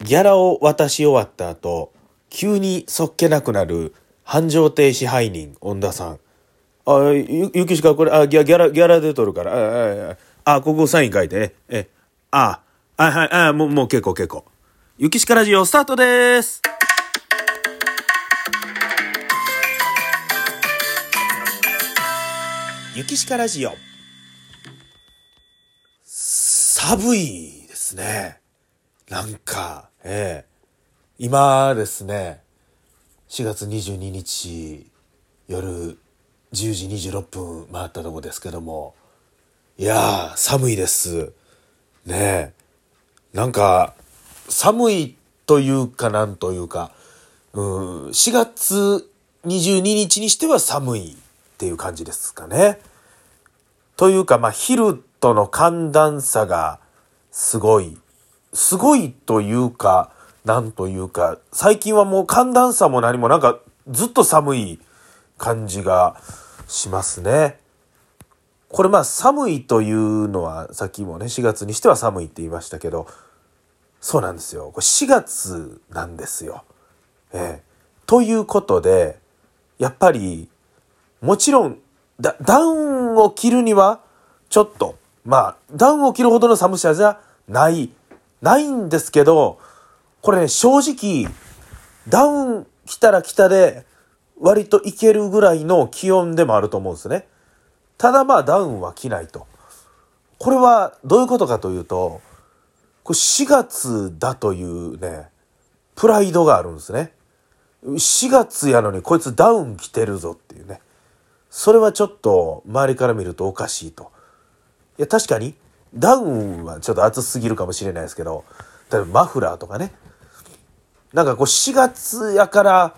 ギャラを渡し終わった後、急にそっけなくなる繁盛亭支配人、恩田さん。あ、ゆ、ゆきしかこれ、あ、ギャギャラ、ギャラで取るから、あ、あ、あ、ここサイン書いて、え、あ、あ、はい、あ、もう、もう結構結構。ゆきしかラジオスタートですゆきしかラジオ。寒いですね。なんか、ええ今ですね、4月22日夜10時26分回ったとこですけども、いやー、寒いです。ねえ。なんか、寒いというかなんというか、うん、4月22日にしては寒いっていう感じですかね。というか、まあ、昼との寒暖差がすごい。すごいというか、なんというか、最近はもう寒暖差も何もなんかずっと寒い感じがしますね。これまあ寒いというのはさっきもね4月にしては寒いって言いましたけどそうなんですよこれ4月なんですよ。ええということでやっぱりもちろんダダウンを着るにはちょっとまあダウンを着るほどの寒さじゃないないんですけどこれね正直ダウン着たら着たで割といけるぐらいの気温でもあると思うんですね。ただまあダウンは着ないと。これはどういうことかというと、これ4月だというね、プライドがあるんですね。4月やのにこいつダウン着てるぞっていうね。それはちょっと周りから見るとおかしいと。いや確かにダウンはちょっと暑すぎるかもしれないですけど、例えばマフラーとかね。なんかこう4月やから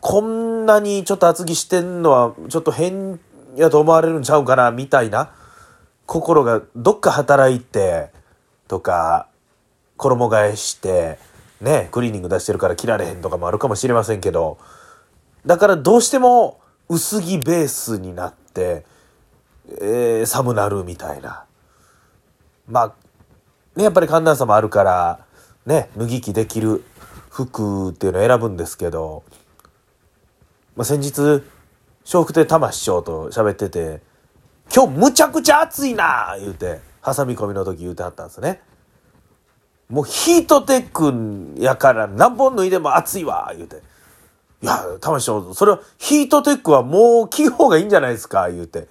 こんなにちょっと厚着してんのはちょっと変やと思われるんちゃうかなみたいな心がどっか働いてとか衣替えしてねクリーニング出してるから着られへんとかもあるかもしれませんけどだからどうしても薄着ベースになって、えー寒なるみたいなまあねやっぱり寒暖差もあるからね脱ぎ着できる服っていうのを選ぶんですけど、まあ、先日笑福亭玉師匠と喋ってて「今日むちゃくちゃ暑いな!」言うて挟み込みの時言うてはったんですね。もうヒートテックやから何本脱いでも暑いわ言うて。いや、玉師匠、それはヒートテックはもう着る方がいいんじゃないですか言うて。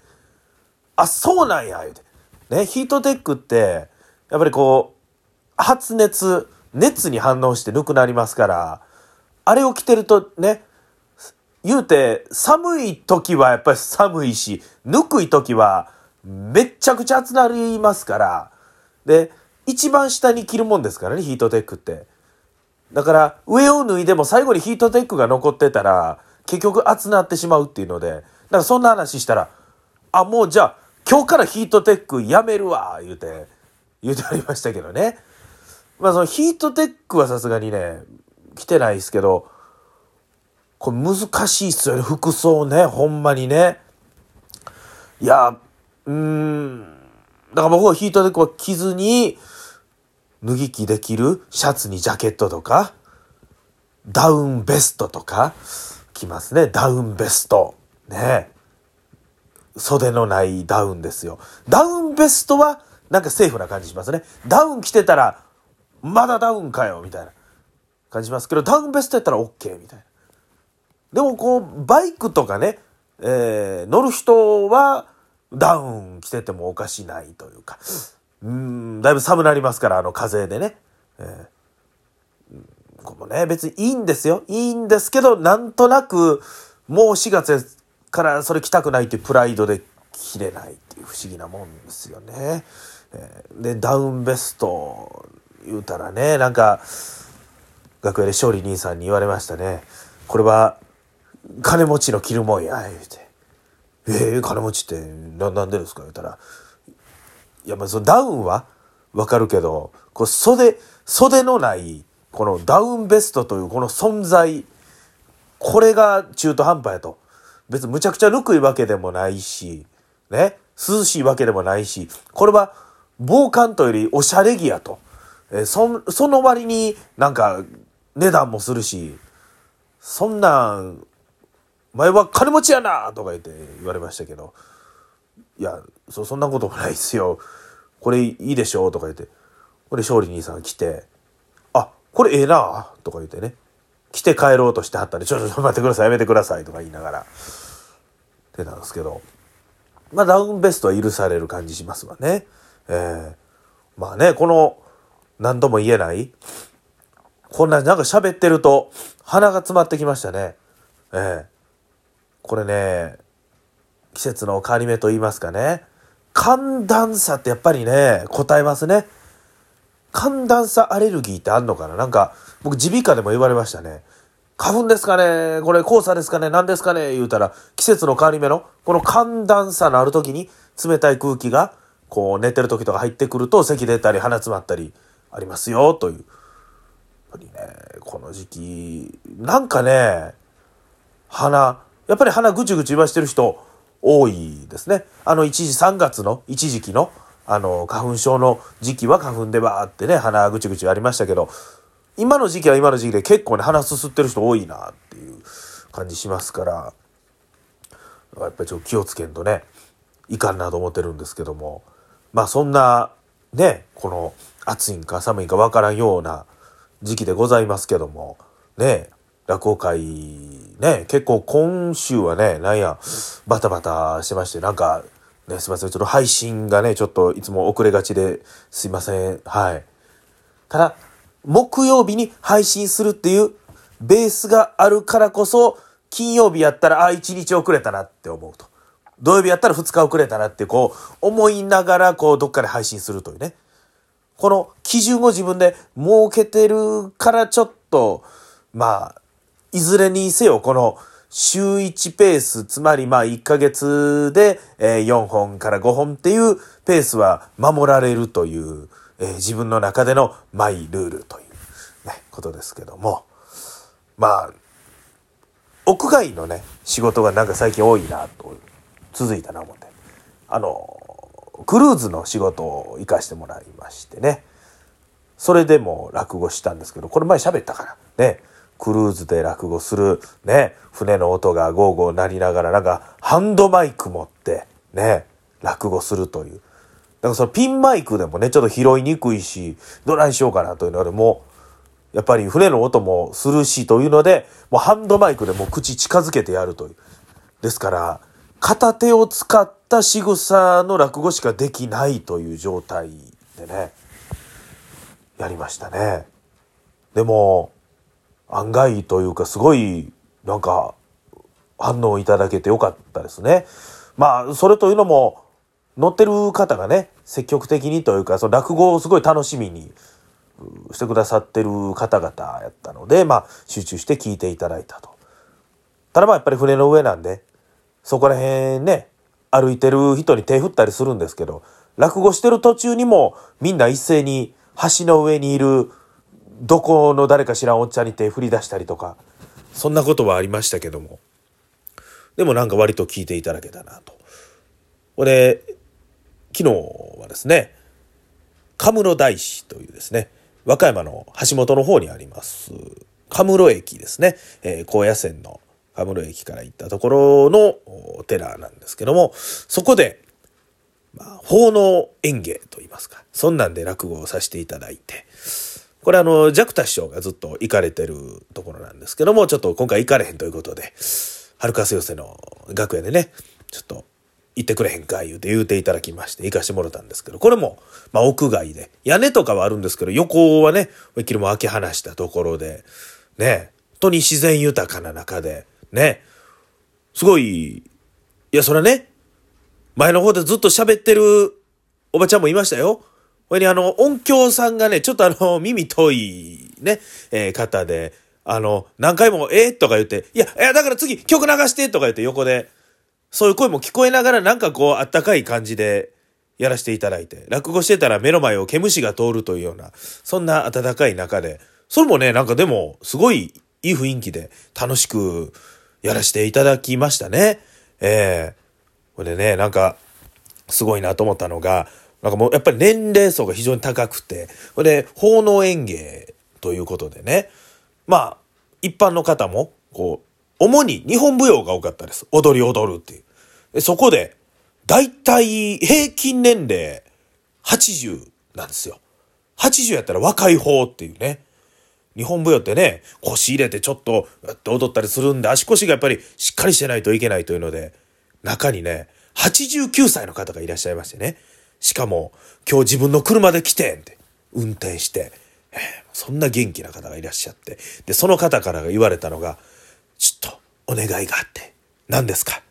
あ、そうなんや言うて。ね、ヒートテックって、やっぱりこう、発熱、熱に反応してぬくなりますから、あれを着てるとね、言うて、寒い時はやっぱり寒いし、ぬくい時はめっちゃくちゃ暑なりますから、で、一番下に着るもんですからね、ヒートテックって。だから、上を脱いでも最後にヒートテックが残ってたら、結局熱なってしまうっていうので、だからそんな話したら、あ、もうじゃあ、今日からヒートテックやめるわ、言うて、言うてありましたけどね。まあそのヒートテックはさすがにね、着てないですけど、これ難しいっすよね、服装ね、ほんまにね。いや、うーん、だから僕はヒートテックは着ずに、脱ぎ着できるシャツにジャケットとか、ダウンベストとか、着ますね。ダウンベスト。ね袖のないダウンですよ。ダウンベストは、なんかセーフな感じしますね。ダウン着てたら、まだダウンかよ、みたいな感じしますけど、ダウンベストやったら OK、みたいな。でもこう、バイクとかね、えー乗る人は、ダウン着ててもおかしないというか、うん、だいぶ寒なりますから、あの風でね。えーここもね、別にいいんですよ。いいんですけど、なんとなく、もう4月からそれ着たくないっていうプライドで着れないっていう不思議なもんですよね。で、ダウンベスト言うたらね、なんか、楽屋で勝利兄さんに言われましたね。これは、金持ちの着るもんや、言うて。ええ金持ちってななんでですか？言うたら、いや、まあ、そのダウンはわかるけど、こう袖、袖のない、このダウンベストというこの存在、これが中途半端やと。別にむちゃくちゃぬくいわけでもないし、ね、涼しいわけでもないし、これは防寒というよりおしゃれ着やと。えーそ、その割になんか値段もするし、そんなん、前は金持ちやなとか言って言われましたけど、いや、そそんなこともないですよ。これいいでしょとか言って、これ勝利兄さん来て、あ、これええなとか言ってね、来て帰ろうとしてはったんで、ちょっと待ってください、やめてくださいとか言いながら、ってたんですけど、まあダウンベストは許される感じしますわね。えー、まあね、この、何とも言えない、こんな、なんか喋ってると鼻が詰まってきましたね。ええこれね、季節の変わり目と言いますかね。寒暖差ってやっぱりね、答えますね。寒暖差アレルギーってあんのかな？なんか、僕耳鼻科でも言われましたね。花粉ですかね？これ黄砂ですかね？何ですかね？言うたら、季節の変わり目の、この寒暖差のある時に冷たい空気が、こう寝てる時とか入ってくると咳出たり鼻詰まったりありますよ、という。やっぱりね、この時期、なんかね、鼻、やっぱり鼻ぐちぐち言わしてる人多いですね。あの一時3月の一時期のあの花粉症の時期は花粉でバーってね、鼻ぐちゅぐちありましたけど、今の時期は今の時期で結構ね、鼻すすってる人多いなっていう感じしますから、やっぱりちょっと気をつけんとね、いかんなと思ってるんですけども、まあそんなね、この暑いんか寒いんかわからんような時期でございますけども、ね、落語会、ね、結構今週はね、なんや、バタバタしてまして、なんか、ね、すいません、ちょっと配信がね、ちょっといつも遅れがちですいません。はい。ただ、木曜日に配信するっていうベースがあるからこそ、金曜日やったら、あ、1日遅れたなって思うと。土曜日やったら2日遅れたなって、こう、思いながら、こう、どっかで配信するというね。この基準を自分で設けてるからちょっと、まあ、いずれにせよ、この週1ペース、つまりまあ1ヶ月で4本から5本っていうペースは守られるという、え自分の中でのマイルールという、ね、ことですけども。まあ、屋外のね、仕事がなんか最近多いなと、続いたな思って。あの、クルーズの仕事を行かしてもらいましてね。それでも落語したんですけど、これ前喋ったから。ね。クルーズで落語する。ね。船の音がゴーゴー鳴りながら、なんかハンドマイク持って、ね。落語するという。だからそのピンマイクでもね、ちょっと拾いにくいし、どないしようかなというので、もう、やっぱり船の音もするしというので、もうハンドマイクでもう口近づけてやるという。ですから、片手を使った仕草の落語しかできないという状態でね、やりましたね。でも、案外というかすごい、なんか、反応いただけてよかったですね。まあ、それというのも、乗ってる方がね、積極的にというか、その落語をすごい楽しみにしてくださってる方々やったので、まあ、集中して聞いていただいたと。ただまあ、やっぱり船の上なんで、そこら辺ね、歩いてる人に手振ったりするんですけど、落語してる途中にもみんな一斉に橋の上にいるどこの誰か知らんおっちゃんに手振り出したりとか、そんなことはありましたけども。でもなんか割と聞いていただけたなと。これ、昨日はですね、カムロ大師というですね、和歌山の橋本の方にあります、カムロ駅ですね、えー高野線のカムロ駅から行ったところのお寺なんですけども、そこで、まあ、奉納演芸と言いますか、そんなんで落語をさせていただいて、これあの、ジャクタ師匠がずっと行かれてるところなんですけども、ちょっと今回行かれへんということで、春風寄せの楽屋でね、ちょっと行ってくれへんか言うて言うていただきまして行かしてもらったんですけど、これも、まあ屋外で、屋根とかはあるんですけど、横はね、思いっきりも開け放したところで、ね、本当に自然豊かな中で、ね、すごい、いや、それね、前の方でずっと喋ってるおばちゃんもいましたよ。これにあの、音響さんがね、ちょっとあの、耳遠いね、えー方で、あの、何回も、えー、とか言って、いや、いや、だから次、曲流してとか言って横で、そういう声も聞こえながらなんかこう、あったかい感じでやらせていただいて、落語してたら目の前を毛虫が通るというような、そんな温かい中で、それもね、なんかでも、すごいいい雰囲気で楽しくやらせていただきましたね。ええこれでね、なんか、すごいなと思ったのが、なんかもうやっぱり年齢層が非常に高くて、で、奉納演芸ということでね、まあ、一般の方も、こう、主に日本舞踊が多かったです。踊り踊るっていう。でそこで、だいたい平均年齢80なんですよ。80やったら若い方っていうね。日本舞踊ってね、腰入れてちょっと踊ったりするんで、足腰がやっぱりしっかりしてないといけないというので、中にね、89歳の方がいらっしゃいましてね。しかも、今日自分の車で来てって、運転して、えー、そんな元気な方がいらっしゃって。で、その方から言われたのが、ちょっとお願いがあって。何ですか？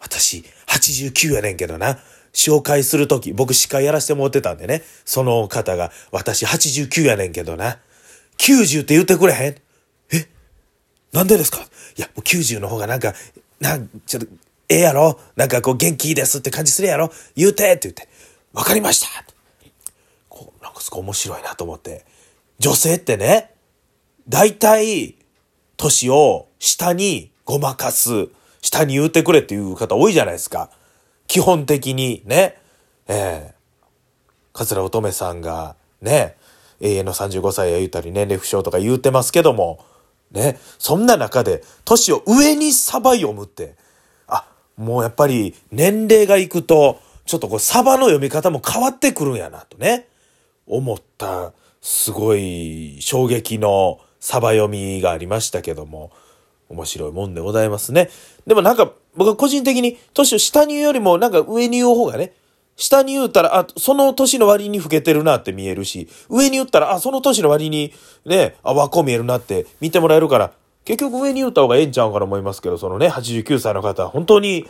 私、89やねんけどな。紹介するとき、僕司会やらせてもらってたんでね。その方が、私89やねんけどな。90って言ってくれへん？え？なんでですか？いや、もう90の方がなんか、なん、ちょっと、ええやろ？なんかこう元気いいですって感じするやろ？言うてって言って、わかりました。こう、なんかすごい面白いなと思って。女性ってね、大体、年を下にごまかす、下に言うてくれっていう方多いじゃないですか。基本的にね、ええ。ー、桂乙女さんがね、永遠の35歳や言うたり年齢不詳とか言うてますけども、ね、そんな中で、年を上にサバ読むって、あ、もうやっぱり年齢がいくと、ちょっとこうサバの読み方も変わってくるんやなとね、思った、すごい衝撃のサバ読みがありましたけども、面白いもんでございますね。でもなんか、僕は個人的に、年を下に言うよりも、なんか上に言う方がね、下に言うたら、あ、その年の割に老けてるなって見えるし、上に言ったら、あ、その年の割に、ね、あ、若見えるなって見てもらえるから、結局上に言った方がええんちゃうかな思いますけど、そのね、89歳の方、本当に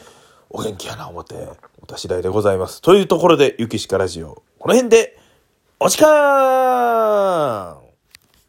お元気やな思って、おた次第でございます。というところで、ゆきしかラジオ、この辺で、お時間